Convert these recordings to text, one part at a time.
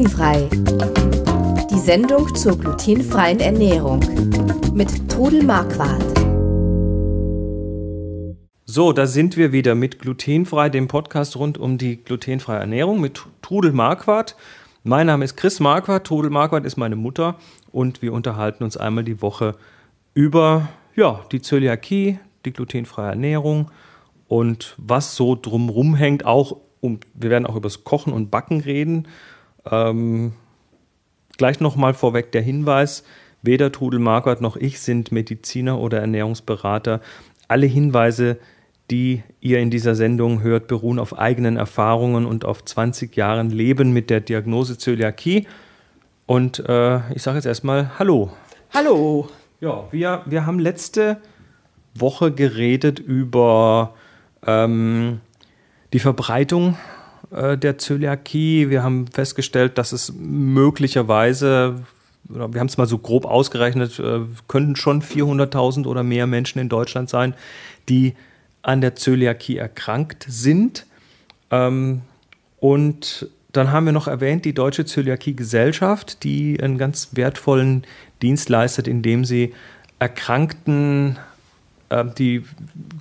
Glutenfrei. Die Sendung zur glutenfreien Ernährung mit Trudel Marquardt. So, da sind wir wieder mit Glutenfrei, dem Podcast rund um die glutenfreie Ernährung mit Trudel Marquardt. Mein Name ist Chris Marquardt, Trudel Marquardt ist meine Mutter und wir unterhalten uns einmal die Woche über ja, die Zöliakie, die glutenfreie Ernährung und was so drumrum hängt, auch um, wir werden auch über das Kochen und Backen reden. Ähm, gleich nochmal vorweg der Hinweis, weder Trudel Marquardt noch ich sind Mediziner oder Ernährungsberater. Alle Hinweise, die ihr in dieser Sendung hört, beruhen auf eigenen Erfahrungen und auf 20 Jahren Leben mit der Diagnose Zöliakie. Und äh, ich sage jetzt erstmal Hallo. Hallo. Ja, wir, wir haben letzte Woche geredet über ähm, die Verbreitung äh, der Zöliakie. Wir haben festgestellt, dass es möglicherweise, wir haben es mal so grob ausgerechnet, äh, könnten schon 400.000 oder mehr Menschen in Deutschland sein, die an der Zöliakie erkrankt sind. Ähm, und dann haben wir noch erwähnt die Deutsche Zöliakie-Gesellschaft, die einen ganz wertvollen Dienst leistet, indem sie Erkrankten die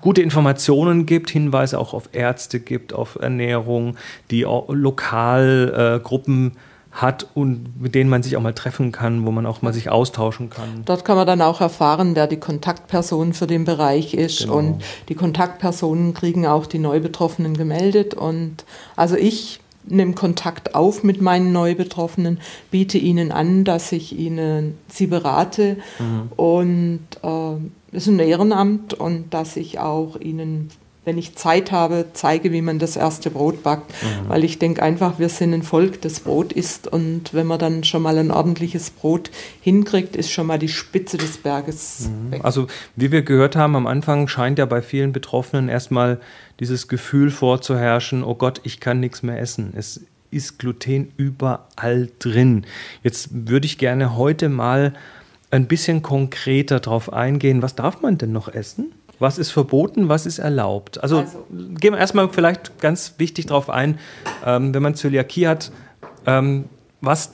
gute Informationen gibt, Hinweise auch auf Ärzte gibt, auf Ernährung, die auch Lokalgruppen äh, hat und mit denen man sich auch mal treffen kann, wo man auch mal sich austauschen kann. Dort kann man dann auch erfahren, wer die Kontaktperson für den Bereich ist genau. und die Kontaktpersonen kriegen auch die Neubetroffenen gemeldet und also ich nehme Kontakt auf mit meinen Neubetroffenen, biete ihnen an, dass ich ihnen sie berate mhm. und äh, ist ein Ehrenamt und dass ich auch ihnen wenn ich Zeit habe, zeige, wie man das erste Brot backt. Mhm. Weil ich denke einfach, wir sind ein Volk, das Brot isst. Und wenn man dann schon mal ein ordentliches Brot hinkriegt, ist schon mal die Spitze des Berges mhm. weg. Also, wie wir gehört haben, am Anfang scheint ja bei vielen Betroffenen erstmal dieses Gefühl vorzuherrschen, oh Gott, ich kann nichts mehr essen. Es ist Gluten überall drin. Jetzt würde ich gerne heute mal ein bisschen konkreter darauf eingehen, was darf man denn noch essen? Was ist verboten, was ist erlaubt? Also, also gehen wir erstmal vielleicht ganz wichtig darauf ein, ähm, wenn man Zöliakie hat, ähm, was,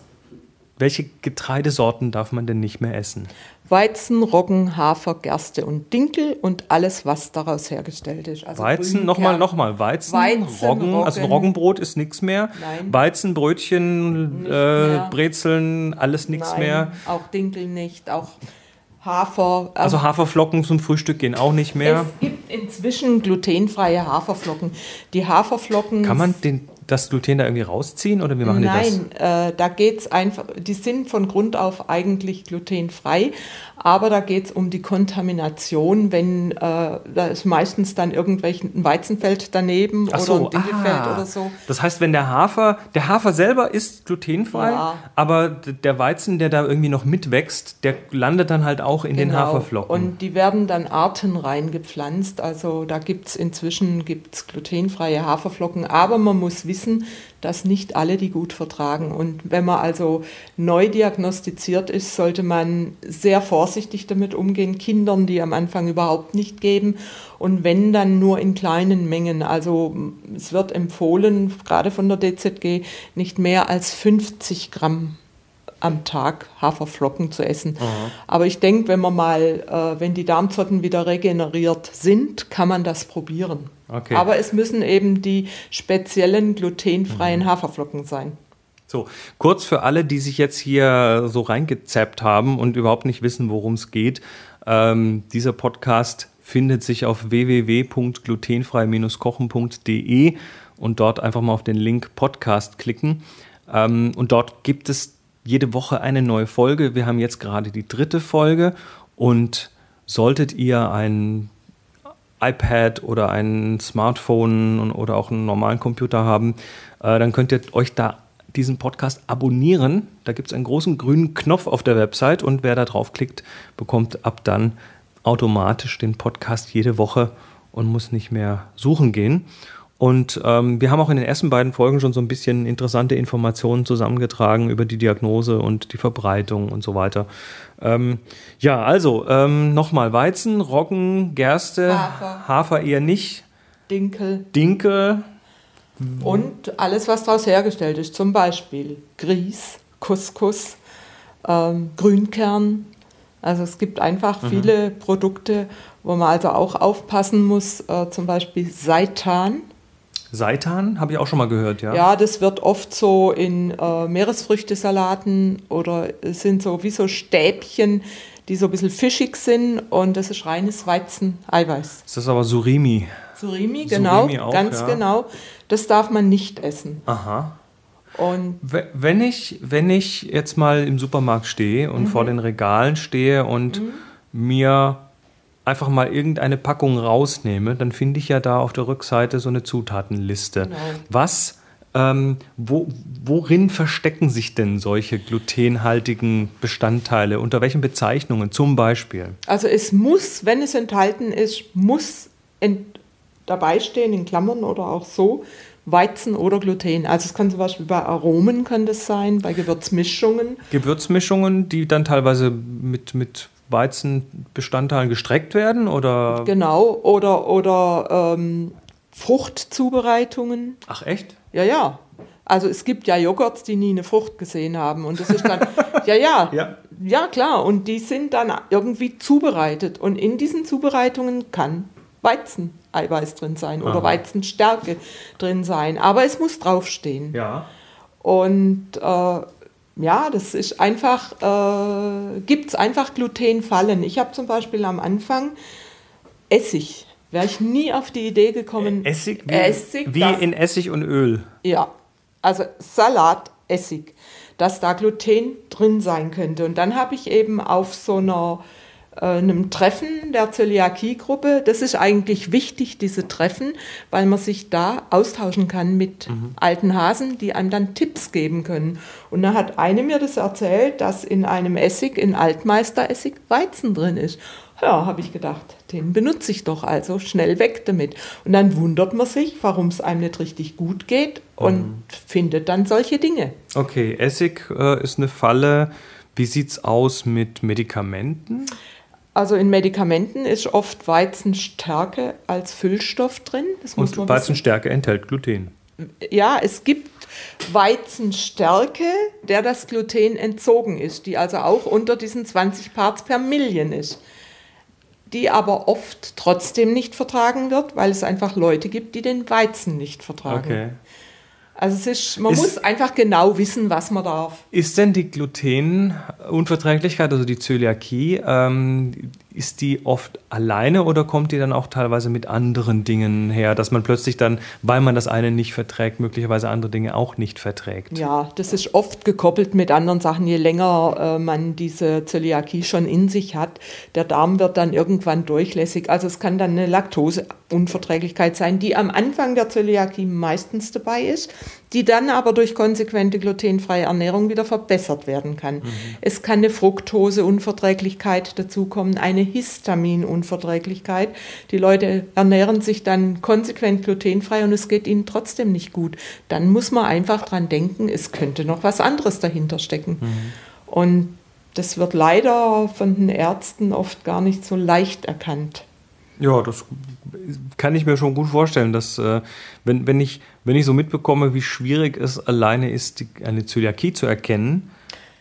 welche Getreidesorten darf man denn nicht mehr essen? Weizen, Roggen, Hafer, Gerste und Dinkel und alles, was daraus hergestellt ist. Also Weizen, nochmal, nochmal, Weizen, Weizen Roggen, Roggen, also Roggenbrot ist nichts mehr. Nein. Weizen, Brötchen, äh, Brezeln, alles nichts mehr. Auch Dinkel nicht, auch Hafer. Ähm, also Haferflocken zum Frühstück gehen auch nicht mehr. Es gibt inzwischen glutenfreie Haferflocken. Die Haferflocken. Kann man den, das Gluten da irgendwie rausziehen oder wie machen Nein, die das? Nein, äh, da geht es einfach, die sind von Grund auf eigentlich glutenfrei, aber da geht es um die Kontamination, wenn äh, da ist meistens dann irgendwelchen Weizenfeld daneben Ach so, oder ein Dinkelfeld ah, oder so. Das heißt, wenn der Hafer, der Hafer selber ist glutenfrei, ja. aber der Weizen, der da irgendwie noch mitwächst, der landet dann halt auch in genau. den Haferflocken. Und die werden dann artenrein gepflanzt. Also da gibt es inzwischen gibt's glutenfreie Haferflocken, aber man muss wissen, dass nicht alle die gut vertragen. Und wenn man also neu diagnostiziert ist, sollte man sehr vorsichtig damit umgehen, Kindern, die am Anfang überhaupt nicht geben. Und wenn dann nur in kleinen Mengen. Also es wird empfohlen, gerade von der DZG, nicht mehr als 50 Gramm am Tag Haferflocken zu essen. Aha. Aber ich denke, wenn man mal, äh, wenn die Darmzotten wieder regeneriert sind, kann man das probieren. Okay. Aber es müssen eben die speziellen glutenfreien mhm. Haferflocken sein. So, kurz für alle, die sich jetzt hier so reingezappt haben und überhaupt nicht wissen, worum es geht. Ähm, dieser Podcast findet sich auf www.glutenfrei-kochen.de und dort einfach mal auf den Link Podcast klicken. Ähm, und dort gibt es jede Woche eine neue Folge. Wir haben jetzt gerade die dritte Folge und solltet ihr ein iPad oder ein Smartphone oder auch einen normalen Computer haben, äh, dann könnt ihr euch da diesen Podcast abonnieren. Da gibt es einen großen grünen Knopf auf der Website und wer da draufklickt, bekommt ab dann automatisch den Podcast jede Woche und muss nicht mehr suchen gehen. Und ähm, wir haben auch in den ersten beiden Folgen schon so ein bisschen interessante Informationen zusammengetragen über die Diagnose und die Verbreitung und so weiter. Ähm, ja, also ähm, nochmal Weizen, Roggen, Gerste, Hafer. Hafer eher nicht. Dinkel. Dinkel. Und alles, was daraus hergestellt ist, zum Beispiel Grieß, Couscous, ähm, Grünkern. Also es gibt einfach mhm. viele Produkte, wo man also auch aufpassen muss, äh, zum Beispiel Seitan. Seitan habe ich auch schon mal gehört, ja. Ja, das wird oft so in äh, Meeresfrüchtesalaten oder es sind so wie so Stäbchen, die so ein bisschen fischig sind und das ist reines Weizen-Eiweiß. Das ist aber Surimi. Surimi, genau, Surimi auch, ganz ja. genau. Das darf man nicht essen. Aha. Und wenn ich, wenn ich jetzt mal im Supermarkt stehe und mhm. vor den Regalen stehe und mhm. mir einfach mal irgendeine Packung rausnehme, dann finde ich ja da auf der Rückseite so eine Zutatenliste. Genau. Was, ähm, wo, worin verstecken sich denn solche glutenhaltigen Bestandteile? Unter welchen Bezeichnungen zum Beispiel? Also es muss, wenn es enthalten ist, muss dabei stehen in Klammern oder auch so, Weizen oder Gluten. Also es kann zum Beispiel bei Aromen kann das sein, bei Gewürzmischungen. Gewürzmischungen, die dann teilweise mit, mit Weizenbestandteilen gestreckt werden oder? Genau, oder, oder ähm, Fruchtzubereitungen. Ach echt? Ja, ja. Also es gibt ja Joghurts, die nie eine Frucht gesehen haben. Und das ist dann, ja, ja, ja, ja, klar. Und die sind dann irgendwie zubereitet. Und in diesen Zubereitungen kann Weizeneiweiß drin sein Aha. oder Weizenstärke drin sein. Aber es muss draufstehen. Ja. Und äh, ja, das ist einfach, äh, gibt es einfach Glutenfallen. Ich habe zum Beispiel am Anfang Essig. Wäre ich nie auf die Idee gekommen. Essig? Wie, Essig, wie das, in Essig und Öl. Ja, also Salat, Essig, dass da Gluten drin sein könnte. Und dann habe ich eben auf so einer äh, einem Treffen der Zöliakie-Gruppe. Das ist eigentlich wichtig, diese Treffen, weil man sich da austauschen kann mit mhm. alten Hasen, die einem dann Tipps geben können. Und da hat eine mir das erzählt, dass in einem Essig, in Altmeisteressig, Weizen drin ist. Ja, habe ich gedacht, den benutze ich doch also schnell weg damit. Und dann wundert man sich, warum es einem nicht richtig gut geht und mhm. findet dann solche Dinge. Okay, Essig äh, ist eine Falle. Wie sieht es aus mit Medikamenten? Also in Medikamenten ist oft Weizenstärke als Füllstoff drin. Das muss Und Weizenstärke wissen. enthält Gluten. Ja, es gibt Weizenstärke, der das Gluten entzogen ist, die also auch unter diesen 20 Parts per Million ist, die aber oft trotzdem nicht vertragen wird, weil es einfach Leute gibt, die den Weizen nicht vertragen. Okay. Also es ist, man ist, muss einfach genau wissen, was man darf. Ist denn die Glutenunverträglichkeit, also die Zöliakie, ähm, ist die oft alleine oder kommt die dann auch teilweise mit anderen Dingen her, dass man plötzlich dann, weil man das eine nicht verträgt, möglicherweise andere Dinge auch nicht verträgt? Ja, das ist oft gekoppelt mit anderen Sachen. Je länger äh, man diese Zöliakie schon in sich hat, der Darm wird dann irgendwann durchlässig. Also es kann dann eine Laktoseunverträglichkeit sein, die am Anfang der Zöliakie meistens dabei ist die dann aber durch konsequente glutenfreie Ernährung wieder verbessert werden kann. Mhm. Es kann eine Fructoseunverträglichkeit dazukommen, eine Histaminunverträglichkeit. Die Leute ernähren sich dann konsequent glutenfrei und es geht ihnen trotzdem nicht gut. Dann muss man einfach dran denken, es könnte noch was anderes dahinter stecken. Mhm. Und das wird leider von den Ärzten oft gar nicht so leicht erkannt. Ja, das kann ich mir schon gut vorstellen, dass äh, wenn, wenn, ich, wenn ich so mitbekomme, wie schwierig es alleine ist, die, eine Zöliakie zu erkennen,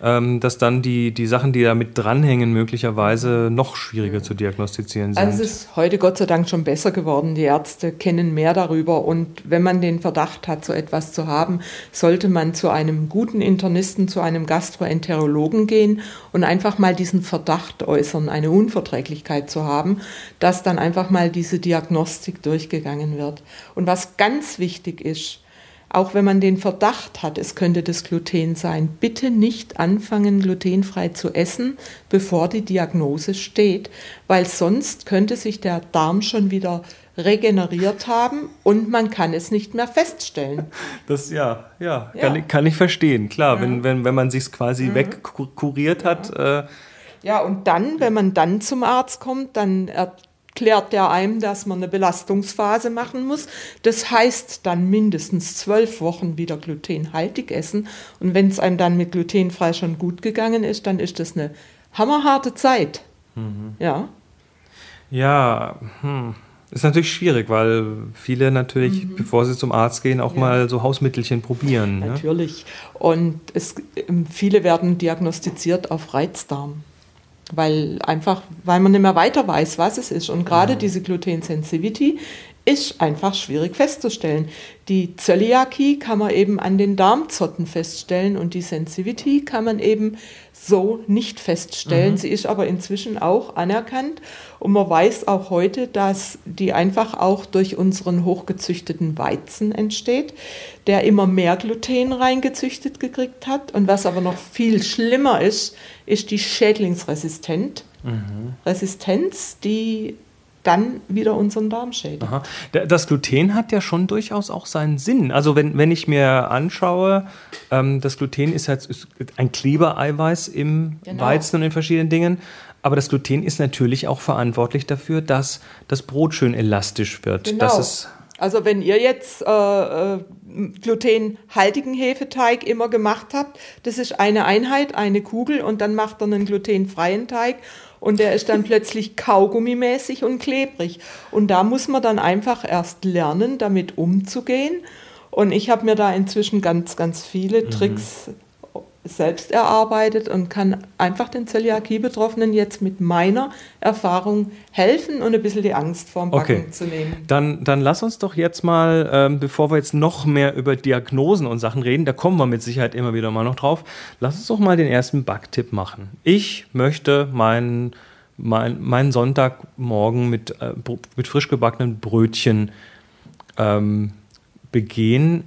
ähm, dass dann die, die Sachen, die damit dranhängen, möglicherweise noch schwieriger zu diagnostizieren sind. Also es ist heute Gott sei Dank schon besser geworden. Die Ärzte kennen mehr darüber und wenn man den Verdacht hat, so etwas zu haben, sollte man zu einem guten Internisten, zu einem Gastroenterologen gehen und einfach mal diesen Verdacht äußern, eine Unverträglichkeit zu haben, dass dann einfach mal diese Diagnostik durchgegangen wird. Und was ganz wichtig ist, auch wenn man den Verdacht hat, es könnte das Gluten sein, bitte nicht anfangen, glutenfrei zu essen, bevor die Diagnose steht, weil sonst könnte sich der Darm schon wieder regeneriert haben und man kann es nicht mehr feststellen. Das ja, ja, ja. Kann, kann, ich verstehen. Klar, ja. wenn, wenn, wenn man sich quasi mhm. wegkuriert hat. Ja. Äh, ja, und dann, wenn man dann zum Arzt kommt, dann klärt der einem, dass man eine Belastungsphase machen muss. Das heißt dann mindestens zwölf Wochen wieder glutenhaltig essen. Und wenn es einem dann mit glutenfrei schon gut gegangen ist, dann ist das eine hammerharte Zeit. Mhm. Ja. Ja, hm. Ist natürlich schwierig, weil viele natürlich, mhm. bevor sie zum Arzt gehen, auch ja. mal so Hausmittelchen probieren. Ne? Natürlich. Ne? Und es, viele werden diagnostiziert auf Reizdarm. Weil einfach, weil man nicht mehr weiter weiß, was es ist. Und gerade diese Gluten-Sensitivity ist einfach schwierig festzustellen. Die Zöliakie kann man eben an den Darmzotten feststellen und die Sensitivity kann man eben so nicht feststellen. Mhm. Sie ist aber inzwischen auch anerkannt und man weiß auch heute, dass die einfach auch durch unseren hochgezüchteten Weizen entsteht, der immer mehr Gluten reingezüchtet gekriegt hat. Und was aber noch viel schlimmer ist, ist die Schädlingsresistenz. Mhm. Resistenz, die dann wieder unseren Darm schädigt. Aha. Das Gluten hat ja schon durchaus auch seinen Sinn. Also wenn, wenn ich mir anschaue, ähm, das Gluten ist halt ist ein Klebereiweiß im genau. Weizen und in verschiedenen Dingen. Aber das Gluten ist natürlich auch verantwortlich dafür, dass das Brot schön elastisch wird. Genau. also wenn ihr jetzt äh, äh, glutenhaltigen Hefeteig immer gemacht habt, das ist eine Einheit, eine Kugel und dann macht ihr einen glutenfreien Teig und der ist dann plötzlich kaugummimäßig und klebrig. Und da muss man dann einfach erst lernen, damit umzugehen. Und ich habe mir da inzwischen ganz, ganz viele mhm. Selbst erarbeitet und kann einfach den Zöliakie-Betroffenen jetzt mit meiner Erfahrung helfen und ein bisschen die Angst vorm Backen okay. zu nehmen. Dann, dann lass uns doch jetzt mal, ähm, bevor wir jetzt noch mehr über Diagnosen und Sachen reden, da kommen wir mit Sicherheit immer wieder mal noch drauf, lass uns doch mal den ersten Backtipp machen. Ich möchte meinen mein, mein Sonntagmorgen mit, äh, mit frisch gebackenen Brötchen ähm, begehen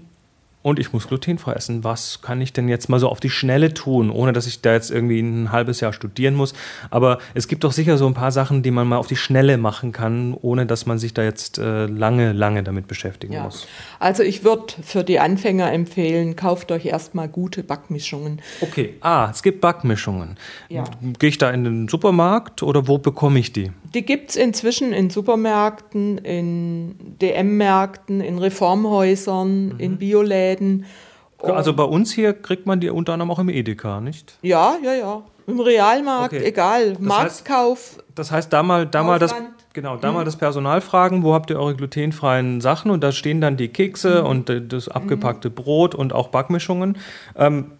und ich muss glutenfrei essen. Was kann ich denn jetzt mal so auf die Schnelle tun, ohne dass ich da jetzt irgendwie ein halbes Jahr studieren muss? Aber es gibt doch sicher so ein paar Sachen, die man mal auf die Schnelle machen kann, ohne dass man sich da jetzt äh, lange, lange damit beschäftigen ja. muss. Also ich würde für die Anfänger empfehlen, kauft euch erstmal gute Backmischungen. Okay, ah, es gibt Backmischungen. Ja. Gehe ich da in den Supermarkt oder wo bekomme ich die? Die gibt es inzwischen in Supermärkten, in DM-Märkten, in Reformhäusern, mhm. in Bioläden. Also bei uns hier kriegt man die unter anderem auch im Edeka, nicht? Ja, ja, ja. Im Realmarkt, okay. egal. Das Marktkauf. Heißt, das heißt, da mal, da mal das, genau, da mhm. mal das Personal fragen, wo habt ihr eure glutenfreien Sachen? Und da stehen dann die Kekse mhm. und das abgepackte mhm. Brot und auch Backmischungen. Ähm,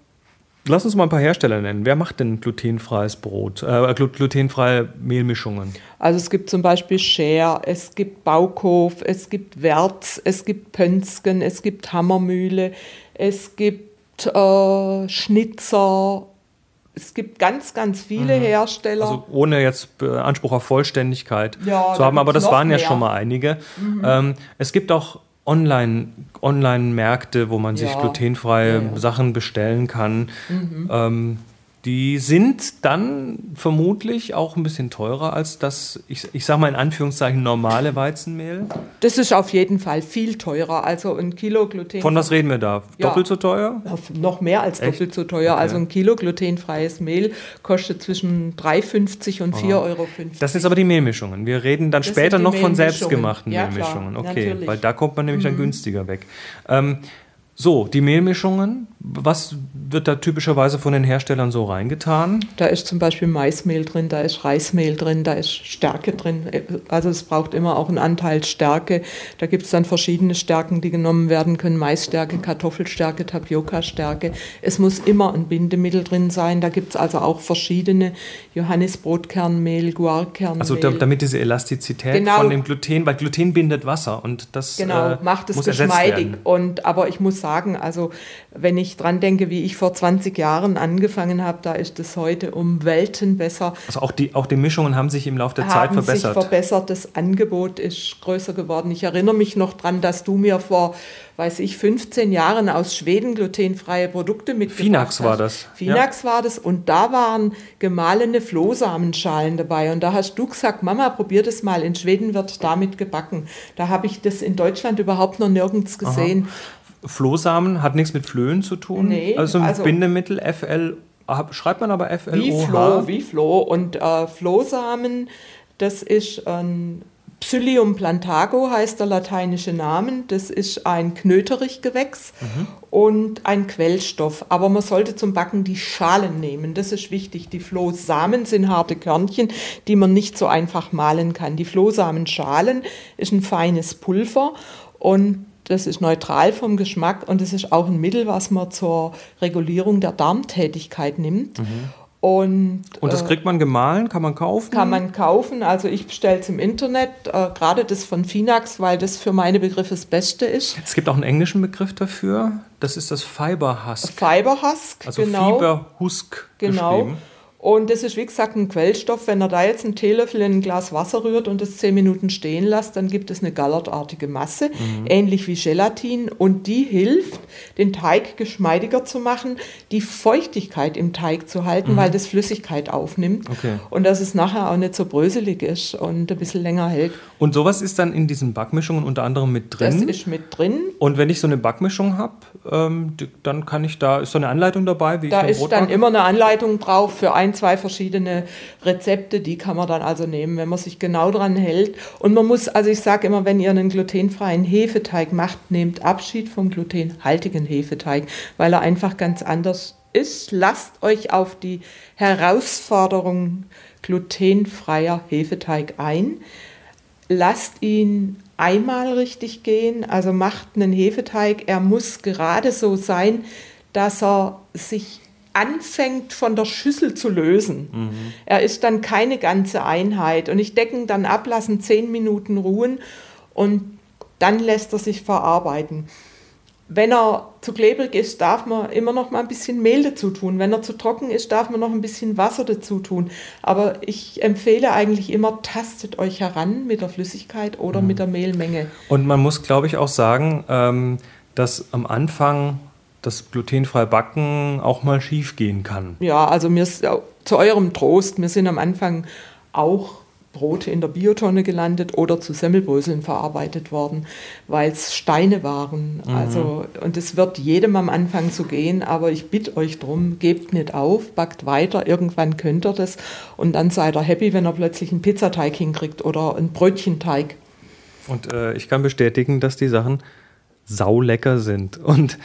Lass uns mal ein paar Hersteller nennen. Wer macht denn glutenfreies Brot, äh, glutenfreie Mehlmischungen? Also es gibt zum Beispiel Scher, es gibt Baukof, es gibt Werz, es gibt Pönsken, es gibt Hammermühle, es gibt äh, Schnitzer, es gibt ganz, ganz viele mhm. Hersteller. Also ohne jetzt äh, Anspruch auf Vollständigkeit ja, zu haben, aber das waren mehr. ja schon mal einige. Mhm. Ähm, es gibt auch Online, Online-Märkte, wo man ja. sich glutenfreie ja, ja. Sachen bestellen kann. Mhm. Ähm, die sind dann vermutlich auch ein bisschen teurer als das, ich, ich sage mal in Anführungszeichen, normale Weizenmehl. Das ist auf jeden Fall viel teurer. Also ein Kilo Gluten. Von was reden wir da? Doppelt so teuer? Noch mehr als Echt? doppelt so teuer. Okay. Also ein Kilo glutenfreies Mehl kostet zwischen 3,50 und 4,50 Euro. Das sind aber die Mehlmischungen. Wir reden dann das später noch von selbstgemachten ja, Mehlmischungen. Klar, okay, natürlich. weil da kommt man nämlich mhm. dann günstiger weg. Ähm, so, die Mehlmischungen, was wird da typischerweise von den Herstellern so reingetan? Da ist zum Beispiel Maismehl drin, da ist Reismehl drin, da ist Stärke drin. Also es braucht immer auch einen Anteil Stärke. Da gibt es dann verschiedene Stärken, die genommen werden können. Maisstärke, Kartoffelstärke, Tapioca-Stärke. Es muss immer ein Bindemittel drin sein. Da gibt es also auch verschiedene Johannisbrotkernmehl, Guarkernmehl. Also damit diese Elastizität genau. von dem Gluten, weil Gluten bindet Wasser und das genau, äh, macht es geschmeidig. Und, aber ich muss sagen, also wenn ich dran denke, wie ich vor 20 Jahren angefangen habe, da ist es heute um Welten besser. Also auch die, auch die Mischungen haben sich im Laufe der Zeit verbessert. Sich verbessert, das Angebot ist größer geworden. Ich erinnere mich noch dran, dass du mir vor weiß ich, 15 Jahren aus Schweden glutenfreie Produkte mitgebracht Finax war das. Finax ja. war das und da waren gemahlene Flohsamenschalen dabei und da hast du gesagt, Mama, probier das mal, in Schweden wird damit gebacken. Da habe ich das in Deutschland überhaupt noch nirgends gesehen. Aha. Flohsamen hat nichts mit Flöhen zu tun. Nee, also, also Bindemittel FL schreibt man aber FL Wie Floh, wie Floh und äh, Flohsamen, das ist ein Psyllium plantago heißt der lateinische Name. Das ist ein Knöterichgewächs mhm. und ein Quellstoff. Aber man sollte zum Backen die Schalen nehmen. Das ist wichtig. Die Flohsamen sind harte Körnchen, die man nicht so einfach mahlen kann. Die Flohsamenschalen ist ein feines Pulver und das ist neutral vom Geschmack und es ist auch ein Mittel, was man zur Regulierung der Darmtätigkeit nimmt. Mhm. Und, und das äh, kriegt man gemahlen, kann man kaufen? Kann man kaufen. Also ich bestelle es im Internet, äh, gerade das von Finax, weil das für meine Begriffe das Beste ist. Es gibt auch einen englischen Begriff dafür. Das ist das Fiber Husk. Fiber Husk, also genau. Fiber Husk genau. Und das ist wie gesagt ein Quellstoff. Wenn er da jetzt einen Teelöffel in ein Glas Wasser rührt und es zehn Minuten stehen lässt, dann gibt es eine gallertartige Masse, mhm. ähnlich wie Gelatin. Und die hilft, den Teig geschmeidiger zu machen, die Feuchtigkeit im Teig zu halten, mhm. weil das Flüssigkeit aufnimmt. Okay. Und dass es nachher auch nicht so bröselig ist und ein bisschen länger hält. Und sowas ist dann in diesen Backmischungen unter anderem mit drin? Das ist mit drin. Und wenn ich so eine Backmischung habe, ähm, dann kann ich da, ist so eine Anleitung dabei? Wie da ist dann backe? immer eine Anleitung drauf für ein, zwei verschiedene Rezepte, die kann man dann also nehmen, wenn man sich genau dran hält. Und man muss, also ich sage immer, wenn ihr einen glutenfreien Hefeteig macht, nehmt Abschied vom glutenhaltigen Hefeteig, weil er einfach ganz anders ist. Lasst euch auf die Herausforderung glutenfreier Hefeteig ein. Lasst ihn einmal richtig gehen, also macht einen Hefeteig. Er muss gerade so sein, dass er sich anfängt von der Schüssel zu lösen. Mhm. Er ist dann keine ganze Einheit. Und ich decken dann ab, lassen zehn Minuten ruhen und dann lässt er sich verarbeiten. Wenn er zu klebrig ist, darf man immer noch mal ein bisschen Mehl dazu tun. Wenn er zu trocken ist, darf man noch ein bisschen Wasser dazu tun. Aber ich empfehle eigentlich immer, tastet euch heran mit der Flüssigkeit oder mhm. mit der Mehlmenge. Und man muss, glaube ich, auch sagen, ähm, dass am Anfang das glutenfreie Backen auch mal schief gehen kann. Ja, also mir ist, zu eurem Trost, wir sind am Anfang auch Brote in der Biotonne gelandet oder zu Semmelbröseln verarbeitet worden, weil es Steine waren. Mhm. Also, und es wird jedem am Anfang so gehen, aber ich bitte euch drum, gebt nicht auf, backt weiter, irgendwann könnt ihr das und dann seid ihr happy, wenn ihr plötzlich einen Pizzateig hinkriegt oder einen Brötchenteig. Und äh, ich kann bestätigen, dass die Sachen saulecker sind. Und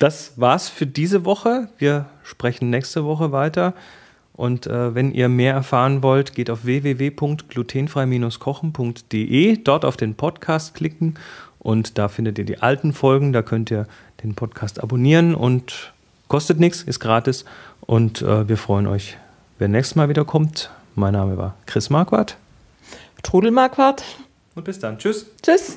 das war's für diese Woche. Wir sprechen nächste Woche weiter. Und äh, wenn ihr mehr erfahren wollt, geht auf www.glutenfrei-kochen.de, dort auf den Podcast klicken und da findet ihr die alten Folgen. Da könnt ihr den Podcast abonnieren und kostet nichts, ist gratis. Und äh, wir freuen euch, wer nächstes Mal wieder kommt. Mein Name war Chris Marquardt. Trudel Marquardt. Und bis dann. Tschüss. Tschüss.